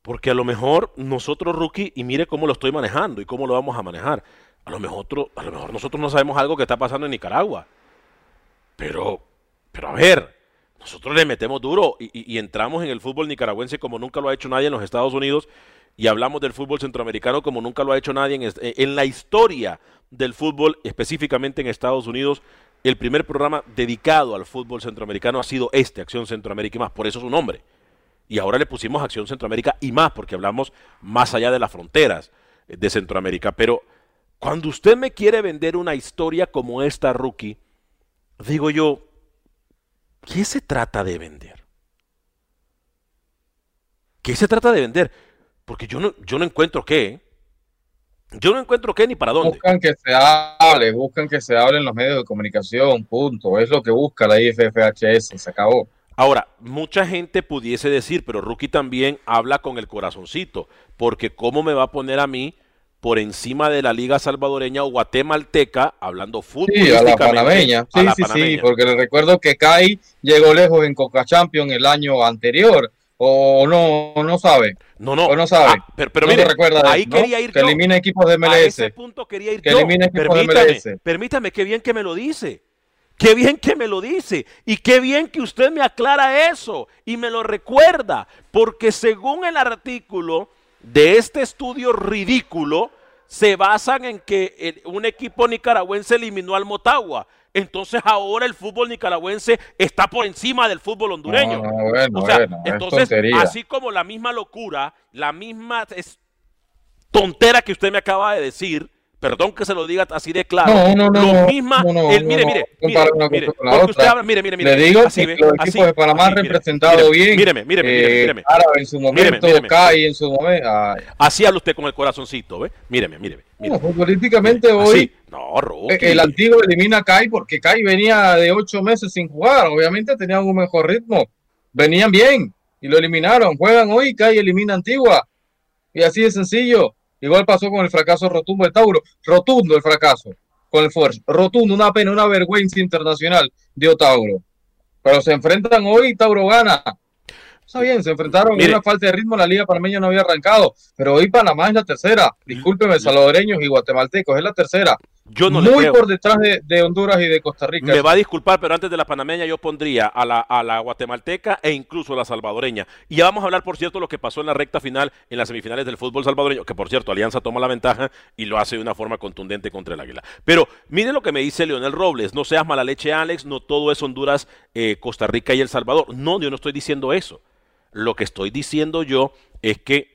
porque a lo mejor nosotros, rookie, y mire cómo lo estoy manejando y cómo lo vamos a manejar, a lo mejor, a lo mejor nosotros no sabemos algo que está pasando en Nicaragua, pero, pero a ver, nosotros le metemos duro y, y entramos en el fútbol nicaragüense como nunca lo ha hecho nadie en los Estados Unidos y hablamos del fútbol centroamericano como nunca lo ha hecho nadie en, en la historia del fútbol, específicamente en Estados Unidos. El primer programa dedicado al fútbol centroamericano ha sido este, Acción Centroamérica y más, por eso su nombre. Y ahora le pusimos Acción Centroamérica y más, porque hablamos más allá de las fronteras de Centroamérica. Pero cuando usted me quiere vender una historia como esta, rookie, digo yo, ¿qué se trata de vender? ¿Qué se trata de vender? Porque yo no, yo no encuentro qué. Yo no encuentro qué ni para dónde. Buscan que se hable, buscan que se hable en los medios de comunicación, punto. Es lo que busca la IFFHS, se acabó. Ahora, mucha gente pudiese decir, pero Rookie también habla con el corazoncito, porque ¿cómo me va a poner a mí por encima de la liga salvadoreña o guatemalteca, hablando fútbol? Sí, a la panameña. Sí, sí, sí, porque le recuerdo que Kai llegó lejos en Coca Champions el año anterior o no, no sabe. No, no. O no sabe. Ah, pero, pero mire, recuerda ahí quería ir que yo. elimina equipos de MLS. A ese punto quería ir que yo. elimina equipos permítame, de MLS. permítame, qué bien que me lo dice. Qué bien que me lo dice. Y qué bien que usted me aclara eso y me lo recuerda. Porque según el artículo de este estudio ridículo, se basan en que el- un equipo nicaragüense eliminó al Motagua. Entonces ahora el fútbol nicaragüense está por encima del fútbol hondureño. No, no, bueno, o sea, bueno, entonces, así como la misma locura, la misma es- tontera que usted me acaba de decir, perdón que se lo diga así de claro, No, no, no, lo misma, no, no, mire, mire, mire, mire, porque usted habla, mire, mire, mire, Le digo así que los equipos de Panamá han representado bien. Míreme, míreme, eh, míreme. Árabe en su momento. Kai en su momento. Ay, Así habla usted con el corazoncito, ¿ve? Míreme, míreme. no, futbolísticamente hoy. No, eh, el antiguo elimina a Kai porque Kai venía de ocho meses sin jugar. Obviamente tenían un mejor ritmo. Venían bien y lo eliminaron. Juegan hoy, Kai elimina a Antigua. Y así de sencillo. Igual pasó con el fracaso rotundo de Tauro. Rotundo el fracaso con el Force. Rotundo, una pena, una vergüenza internacional dio Tauro. Pero se enfrentan hoy y Tauro gana. Está bien, se enfrentaron en una falta de ritmo, la Liga Panameña no había arrancado, pero hoy Panamá es la tercera. Discúlpeme, salvadoreños y guatemaltecos, es la tercera. Yo no Muy por detrás de, de Honduras y de Costa Rica. Me va a disculpar, pero antes de la panameña yo pondría a la, a la guatemalteca e incluso a la salvadoreña. Y ya vamos a hablar, por cierto, lo que pasó en la recta final, en las semifinales del fútbol salvadoreño, que por cierto, Alianza toma la ventaja y lo hace de una forma contundente contra el Águila. Pero mire lo que me dice Leonel Robles, no seas mala leche, Alex, no todo es Honduras, eh, Costa Rica y El Salvador. No, yo no estoy diciendo eso. Lo que estoy diciendo yo es que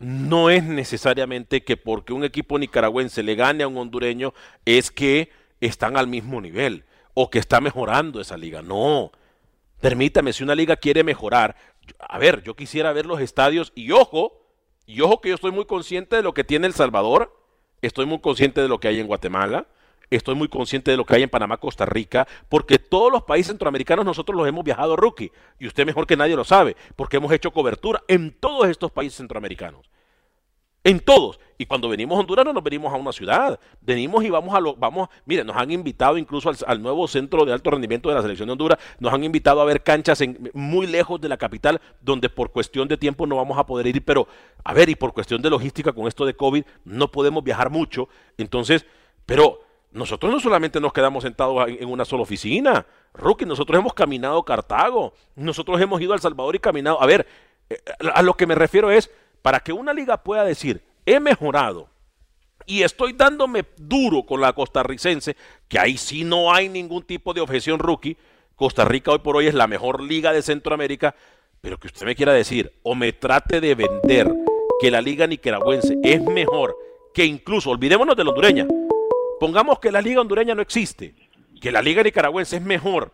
no es necesariamente que porque un equipo nicaragüense le gane a un hondureño es que están al mismo nivel o que está mejorando esa liga. No. Permítame, si una liga quiere mejorar, a ver, yo quisiera ver los estadios y ojo, y ojo que yo estoy muy consciente de lo que tiene El Salvador, estoy muy consciente de lo que hay en Guatemala, estoy muy consciente de lo que hay en Panamá, Costa Rica, porque todos los países centroamericanos nosotros los hemos viajado rookie, y usted mejor que nadie lo sabe, porque hemos hecho cobertura en todos estos países centroamericanos. En todos. Y cuando venimos a Honduras no nos venimos a una ciudad. Venimos y vamos a lo, vamos, mire, nos han invitado incluso al, nuevo centro de alto rendimiento de la selección de Honduras, nos han invitado a ver canchas muy lejos de la capital, donde por cuestión de tiempo no vamos a poder ir, pero a ver, y por cuestión de logística con esto de COVID, no podemos viajar mucho. Entonces, pero nosotros no solamente nos quedamos sentados en, una sola oficina, Rookie, nosotros hemos caminado Cartago, nosotros hemos ido a El Salvador y caminado. A ver, eh, a lo que me refiero es, para que una liga pueda decir, he mejorado y estoy dándome duro con la costarricense, que ahí sí no hay ningún tipo de objeción rookie, Costa Rica hoy por hoy es la mejor liga de Centroamérica, pero que usted me quiera decir o me trate de vender que la liga nicaragüense es mejor que incluso, olvidémonos de la hondureña, pongamos que la liga hondureña no existe, que la liga nicaragüense es mejor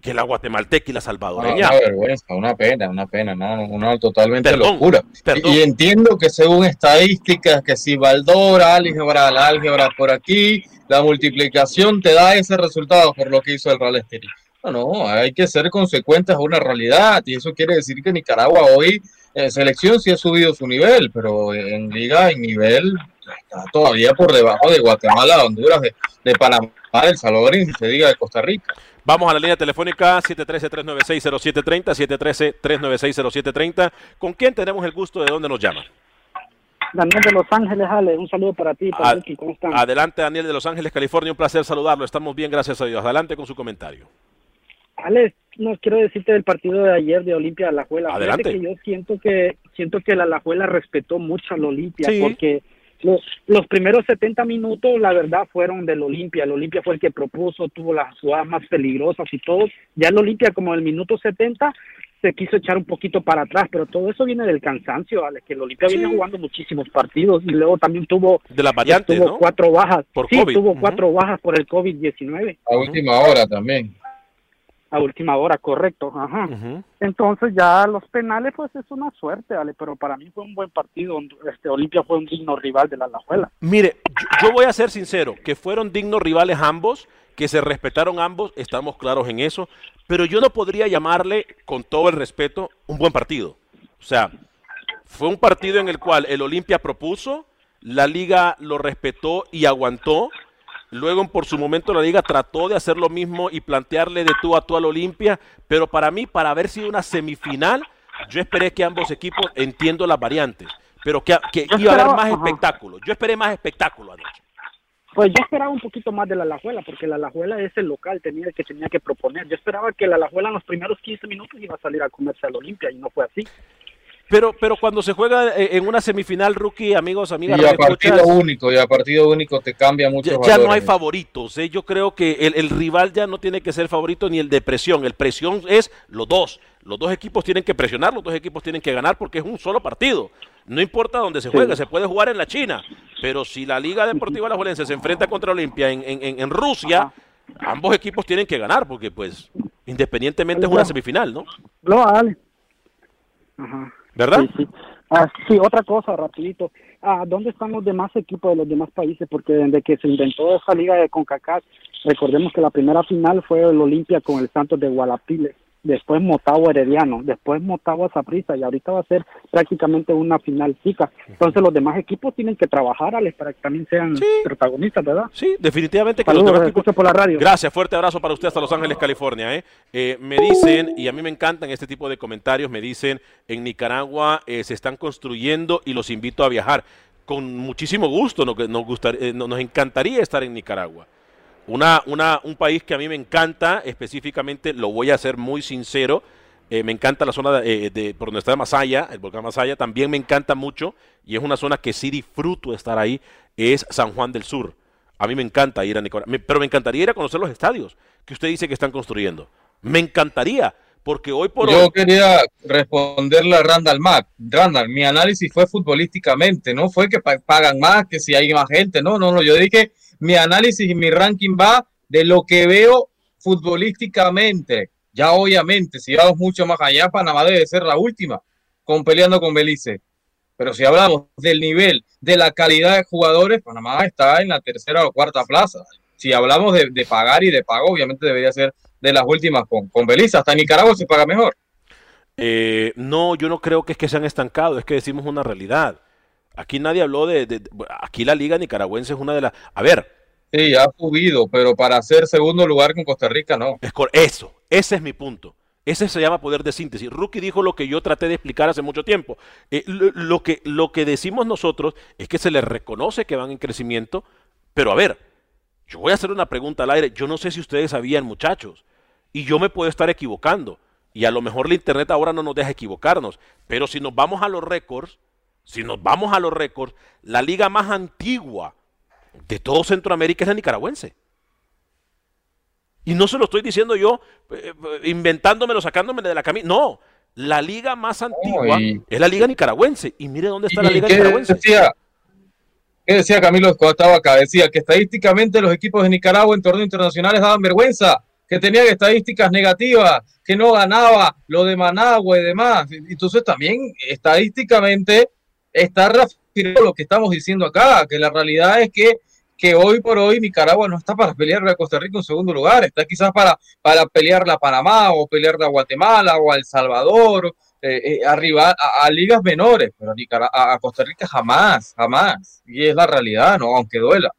que la guatemalteca y la salvadoreña. una vergüenza, una pena, una pena, no, una totalmente Perdón, locura. perdón. Y, y entiendo que según estadísticas, que si Baldora, álgebra, la álgebra por aquí, la multiplicación te da ese resultado por lo que hizo el Real Estelí. No, no, hay que ser consecuentes a una realidad y eso quiere decir que Nicaragua hoy, en selección sí ha subido su nivel, pero en liga, en nivel, está todavía por debajo de Guatemala, Honduras, de, de Panamá, de El Salvador y se diga de Costa Rica. Vamos a la línea telefónica 713-396-0730, 713-396-0730. ¿Con quién tenemos el gusto de dónde nos llama? Daniel de Los Ángeles, Ale, un saludo para ti, para A- Ricky, ¿cómo están? Adelante, Daniel de Los Ángeles, California. Un placer saludarlo. Estamos bien, gracias a Dios. Adelante con su comentario. Ale, no quiero decirte del partido de ayer de Olimpia de la Juela. Adelante. Fíjate que yo siento que siento que la Alajuela respetó mucho al Olimpia Sí. porque los, los primeros 70 minutos, la verdad, fueron del Olimpia. El Olimpia fue el que propuso, tuvo las jugadas más peligrosas y todo. Ya el Olimpia, como el minuto 70, se quiso echar un poquito para atrás, pero todo eso viene del cansancio, Ale, que el Olimpia viene jugando muchísimos partidos y luego también tuvo, De las variantes, tuvo ¿no? cuatro bajas. Por sí, COVID. tuvo cuatro bajas por el COVID-19 A última hora también. A última hora, correcto. Ajá. Entonces ya los penales pues es una suerte, Ale, pero para mí fue un buen partido. Este Olimpia fue un digno rival de la Alajuela. Mire, yo, yo voy a ser sincero, que fueron dignos rivales ambos, que se respetaron ambos, estamos claros en eso, pero yo no podría llamarle, con todo el respeto, un buen partido. O sea, fue un partido en el cual el Olimpia propuso, la liga lo respetó y aguantó. Luego, por su momento, la liga trató de hacer lo mismo y plantearle de tú a tú al Olimpia, pero para mí, para haber sido una semifinal, yo esperé que ambos equipos, entiendo las variantes, pero que, iba a haber más ajá. espectáculo. Yo esperé más espectáculo anoche. Pues yo esperaba un poquito más de la Alajuela, porque la Alajuela es el local, tenía el que tenía que proponer. Yo esperaba que la Alajuela en los primeros 15 minutos iba a salir a comerse al Olimpia y no fue así. Pero, pero cuando se juega eh, en una semifinal, rookie, amigos, amigas, Y a partido único, y a partido único te cambia mucho. ya, ya no hay favoritos. ¿eh? Yo creo que el, el rival ya no tiene que ser favorito ni el de presión. El presión es los dos. Los dos equipos tienen que presionar, los dos equipos tienen que ganar porque es un solo partido. No importa dónde se Sí. juegue, se puede jugar en la China. Pero si la Liga Deportiva Alajuelense se enfrenta contra Olimpia en, en- en- en Rusia, ambos equipos tienen que ganar porque, pues, independientemente es una semifinal, ¿no? No, Ale. Ajá. ¿Verdad? Sí, sí. Ah, sí, otra cosa, rapidito. Ah, ¿Dónde están los demás equipos de los demás países? Porque desde que se inventó esa liga de CONCACAF, recordemos que la primera final fue el Olimpia con el Santos de Gualapiles, después Motagua Herediano, después Motagua Saprissa y ahorita va a ser prácticamente una final chica. Entonces los demás equipos tienen que trabajar, Alex, para que también sean protagonistas, ¿verdad? Sí, definitivamente que Saludos, los demás escucho equipos- por la radio. Gracias, fuerte abrazo para usted hasta Los Ángeles, California. ¿eh? Eh, me dicen, y a mí me encantan este tipo de comentarios, me dicen, en Nicaragua eh, se están construyendo y los invito a viajar. Con muchísimo gusto, nos, nos, gustar- eh, no- nos encantaría estar en Nicaragua. Una, una, un país que a mí me encanta, específicamente, lo voy a ser muy sincero, eh, me encanta la zona de, eh, de- por donde está Masaya, el volcán Masaya, también me encanta mucho y es una zona que sí disfruto estar ahí, es San Juan del Sur. A mí me encanta ir a Nicaragua, Me- pero me encantaría ir a conocer los estadios que usted dice que están construyendo. Me encantaría, porque hoy por Yo hoy... quería responderle a Randall Mack. Randall, mi análisis fue futbolísticamente, no fue que pa- pagan más, que si hay más gente, no, no, no. Yo dije, mi análisis y mi ranking va de lo que veo futbolísticamente. Ya obviamente, si vamos mucho más allá, Panamá debe ser la última, con peleando con Belice. Pero si hablamos del nivel, de la calidad de jugadores, Panamá está en la tercera o cuarta plaza. Si hablamos de, pagar y de pago, obviamente debería ser de las últimas con, con Belice. Hasta Nicaragua se paga mejor. Eh, no, yo no creo que es que se han estancado, es que decimos una realidad. Aquí nadie habló de, de- de- Aquí la liga nicaragüense es una de las... A ver, Sí, ha subido, pero para ser segundo lugar con Costa Rica no. Eso, ese es mi punto. Ese se llama poder de síntesis. Rookie dijo lo que yo traté de explicar hace mucho tiempo. Eh, lo, lo que, lo que decimos nosotros es que se les reconoce que van en crecimiento, pero a ver, yo voy a hacer una pregunta al aire. Yo no sé si ustedes sabían, muchachos, y yo me puedo estar equivocando, y a lo mejor la internet ahora no nos deja equivocarnos, pero si nos vamos a los récords, si nos vamos a los récords, la liga más antigua de todo Centroamérica es la nicaragüense. Y no se lo estoy diciendo yo eh, eh, inventándomelo, sacándomelo de la camisa. No, la liga más antigua y- es la liga nicaragüense. Y mire dónde está ¿Y la liga qué nicaragüense. decía? ¿Qué decía Camilo cuando estaba acá? Decía que estadísticamente los equipos de Nicaragua en torneos internacionales daban vergüenza, que tenían estadísticas negativas, que no ganaba lo de Managua y demás. Entonces también estadísticamente está reafirmando lo que estamos diciendo acá, que la realidad es que, que hoy por hoy Nicaragua no está para pelearle a Costa Rica en segundo lugar, está quizás para, para pelearle a Panamá o pelearle a Guatemala o a El Salvador, eh, eh, a, rival- a, ligas menores, pero a, Nicara- a- a Costa Rica jamás, jamás. Y es la realidad, ¿no? Aunque duela.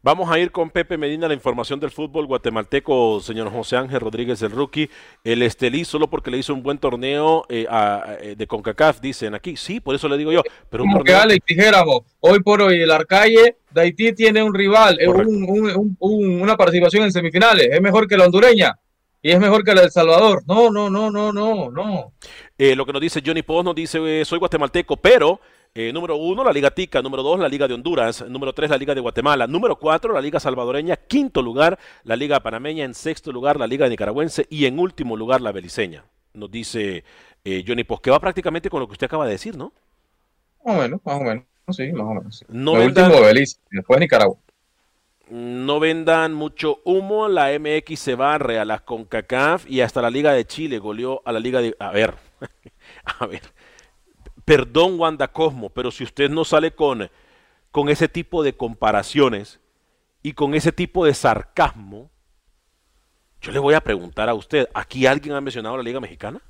Vamos a ir con Pepe Medina, la información del fútbol guatemalteco, señor José Ángel Rodríguez, el rookie. El Estelí, solo porque le hizo un buen torneo eh, a- eh, de CONCACAF, dicen aquí. Sí, por eso le digo yo. Pero un que Alex dijéramos, hoy por hoy el Arcalle de Haití tiene un rival, eh, un- un- un- un- una participación en semifinales, es mejor que la hondureña y es mejor que la del Salvador. No, no, no, no, no, no. Eh, lo que nos dice Johnny Post nos dice, eh, soy guatemalteco, pero eh, número uno, la Liga Tica. Número dos, la Liga de Honduras. Número tres, la Liga de Guatemala. Número cuatro, la Liga Salvadoreña. Quinto lugar, la Liga Panameña. En sexto lugar, la Liga Nicaragüense. Y en último lugar, la Beliceña. Nos dice eh, Johnny Post, que va prácticamente con lo que usted acaba de decir, ¿no? Más o menos, más o menos. Sí, más o menos. No Lo vendan- último Belice, después Nicaragua. No vendan mucho humo. La MX se barre a las CONCACAF y hasta la Liga de Chile goleó a la Liga de. A ver, <laughs> a ver. Perdón, Wanda Cosmo, pero si usted no sale con, con ese tipo de comparaciones y con ese tipo de sarcasmo, yo le voy a preguntar a usted: ¿aquí alguien ha mencionado la Liga Mexicana?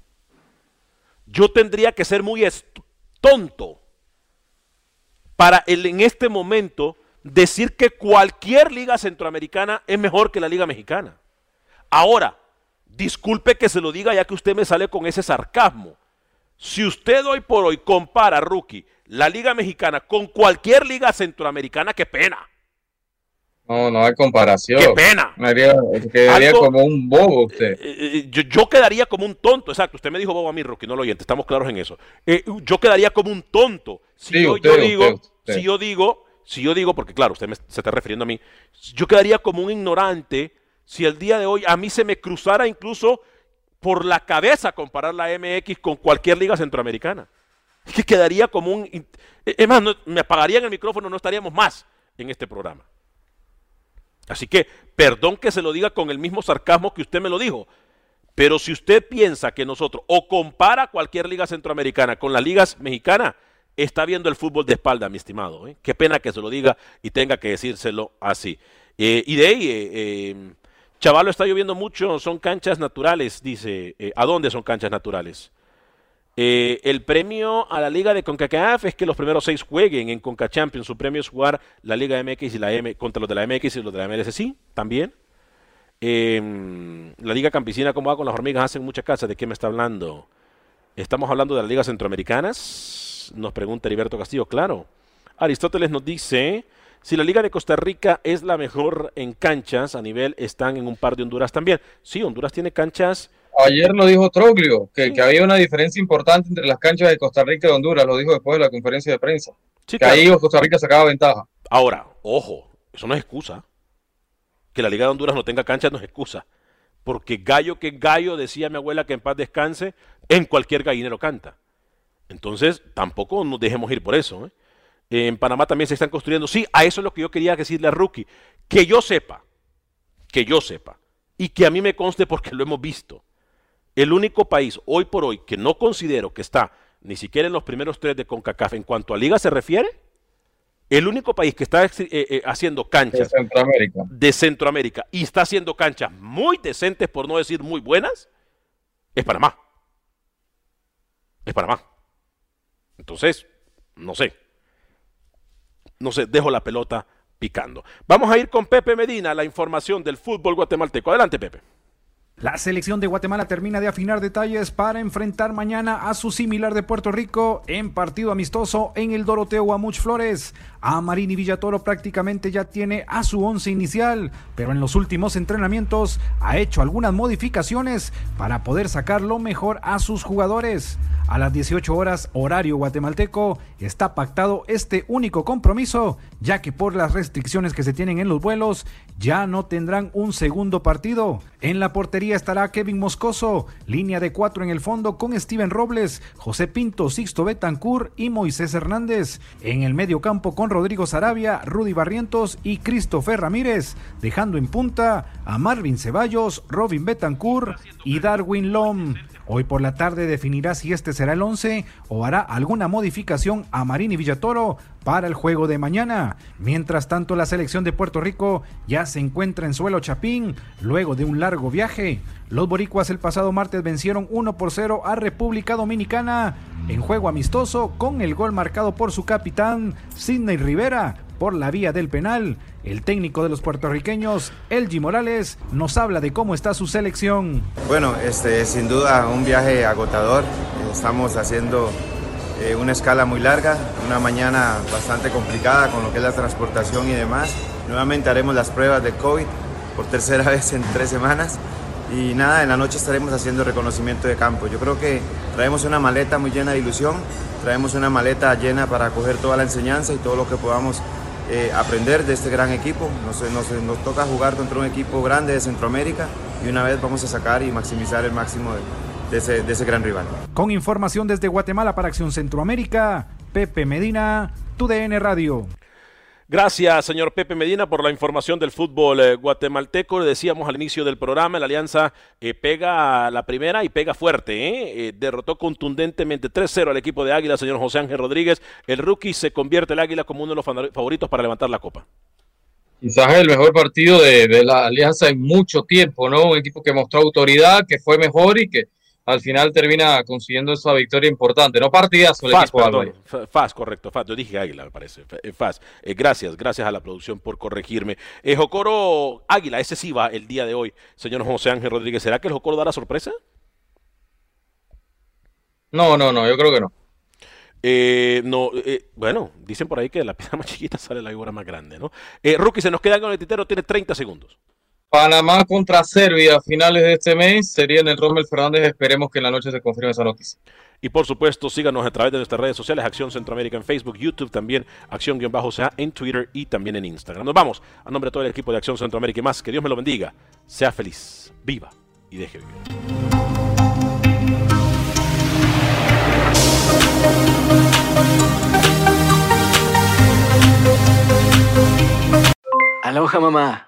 Yo tendría que ser muy tonto para en este momento decir que cualquier liga centroamericana es mejor que la liga mexicana. Ahora, disculpe que se lo diga ya que usted me sale con ese sarcasmo. Si usted hoy por hoy compara, rookie, la liga mexicana con cualquier liga centroamericana, qué pena. No, no hay comparación. Qué pena. Me haría- quedaría Algo- como un bobo usted. Eh, eh, yo, yo quedaría como un tonto, exacto. Usted me dijo bobo a mí, Rookie, no lo oyente, estamos claros en eso. Eh, yo quedaría como un tonto. Si Sí, yo, usted, yo usted, digo, usted. si yo digo, si yo digo, porque claro, usted me- se está refiriendo a mí, yo quedaría como un ignorante si el día de hoy a mí se me cruzara incluso por la cabeza comparar la MX con cualquier liga centroamericana. Es que quedaría como un... eh, Es más, me apagarían el micrófono, no estaríamos más en este programa. Así que, perdón que se lo diga con el mismo sarcasmo que usted me lo dijo, pero si usted piensa que nosotros o compara cualquier liga centroamericana con las ligas mexicanas, está viendo el fútbol de espalda, mi estimado. ¿eh? Qué pena que se lo diga y tenga que decírselo así. Eh, y de ahí, eh, eh, Chavalo está lloviendo mucho, son canchas naturales, dice. eh, ¿A dónde son canchas naturales? Eh, el premio a la liga de CONCACAF es que los primeros seis jueguen en CONCA Champions. Su premio es jugar la Liga MX y la M contra los de la MX y los de la MLS, sí, también. Eh, la Liga Campesina, ¿cómo va con las hormigas? Hacen muchas casas. ¿De qué me está hablando? Estamos hablando de las ligas centroamericanas. Nos pregunta Heriberto Castillo, claro. Aristóteles nos dice, si la Liga de Costa Rica es la mejor en canchas, a nivel están en un par de Honduras también. Sí, Honduras tiene canchas Ayer lo dijo Troglio, que, que había una diferencia importante entre las canchas de Costa Rica y Honduras, lo dijo después de la conferencia de prensa. Sí, que claro. ahí Costa Rica sacaba ventaja. Ahora, ojo, eso no es excusa. Que la Liga de Honduras no tenga cancha no es excusa. Porque gallo que gallo, decía mi abuela que en paz descanse, en cualquier gallinero canta. Entonces, tampoco nos dejemos ir por eso. ¿eh? En Panamá también se están construyendo. Sí, a eso es lo que yo quería decirle a Rookie. Que yo sepa, que yo sepa, y que a mí me conste porque lo hemos visto. El único país hoy por hoy que no considero que está ni siquiera en los primeros tres de CONCACAF en cuanto a liga se refiere, el único país que está eh, eh, haciendo De canchas Centroamérica. de Centroamérica y está haciendo canchas muy decentes, por no decir muy buenas, es Panamá. Es Panamá. Entonces, no sé. No sé, dejo la pelota picando. Vamos a ir con Pepe Medina, la información del fútbol guatemalteco. Adelante, Pepe. La selección de Guatemala termina de afinar detalles para enfrentar mañana a su similar de Puerto Rico en partido amistoso en el Doroteo Guamuch Flores. A Marini Villatoro prácticamente ya tiene a su once inicial, pero en los últimos entrenamientos ha hecho algunas modificaciones para poder sacar lo mejor a sus jugadores. A las 18 horas horario guatemalteco está pactado este único compromiso, ya que por las restricciones que se tienen en los vuelos ya no tendrán un segundo partido. En la portería estará Kevin Moscoso, línea de cuatro en el fondo con Steven Robles, José Pinto, Sixto Betancourt y Moisés Hernández. En el medio campo con Rodrigo Sarabia, Rudy Barrientos y Christopher Ramírez, dejando en punta a Marvin Ceballos, Robin Betancourt y Darwin Lom. Hoy por la tarde definirá si este será el 11 o hará alguna modificación a Marini Villatoro para el juego de mañana. Mientras tanto, la selección de Puerto Rico ya se encuentra en suelo chapín luego de un largo viaje. Los boricuas el pasado martes vencieron 1 por 0 a República Dominicana en juego amistoso con el gol marcado por su capitán Sidney Rivera por la vía del penal. El técnico de los puertorriqueños, Elgi Morales, nos habla de cómo está su selección. Bueno, este, sin duda un viaje agotador. Estamos haciendo eh, una escala muy larga, una mañana bastante complicada con lo que es la transportación y demás. Nuevamente haremos las pruebas de COVID por tercera <laughs> vez en tres semanas. y nada, en la noche estaremos haciendo reconocimiento de campo. Yo creo que traemos una maleta muy llena de ilusión, traemos una maleta llena para coger toda la enseñanza y todo lo que podamos eh, aprender de este gran equipo. Nos, nos, nos, toca jugar contra un equipo grande de Centroamérica y una vez vamos a sacar y maximizar el máximo de, ese, de ese gran rival. Con información desde Guatemala para Acción Centroamérica, Pepe Medina, TUDN Radio. Gracias, señor Pepe Medina, por la información del fútbol eh, guatemalteco. Le decíamos al inicio del programa, la Alianza eh, pega la primera y pega fuerte. ¿eh? derrotó contundentemente 3-0 al equipo de Águila, señor José Ángel Rodríguez. El rookie se convierte el Águila como uno de los favoritos para levantar la copa. Quizás el mejor partido de la Alianza en mucho tiempo, ¿no? Un equipo que mostró autoridad, que fue mejor y que al final termina consiguiendo esa victoria importante. No partidazo el Faz, perdón, Faz, correcto, Faz. Yo dije Águila, me parece. Faz. Eh, gracias, gracias a la producción por corregirme. Eh, Jocoro Águila, ese sí va el día de hoy, señor José Ángel Rodríguez. ¿Será que el Jocoro da la sorpresa? No, no, no, yo creo que no. Eh, no, eh, bueno, dicen por ahí que de la pieza <laughs> más chiquita sale la figura más grande, ¿no? Eh, Rookie, se nos queda con el titero, tiene 30 segundos. Panamá contra Serbia a finales de este mes sería en el Rommel Fernández. Esperemos que en la noche se confirme esa noticia. Y por supuesto, síganos a través de nuestras redes sociales, Acción Centroamérica en Facebook, YouTube, también Acción-sea en Twitter y también en Instagram. Nos vamos. A nombre de todo el equipo de Acción Centroamérica y más, que Dios me lo bendiga. Sea feliz, viva y deje vivir. Aloha mamá.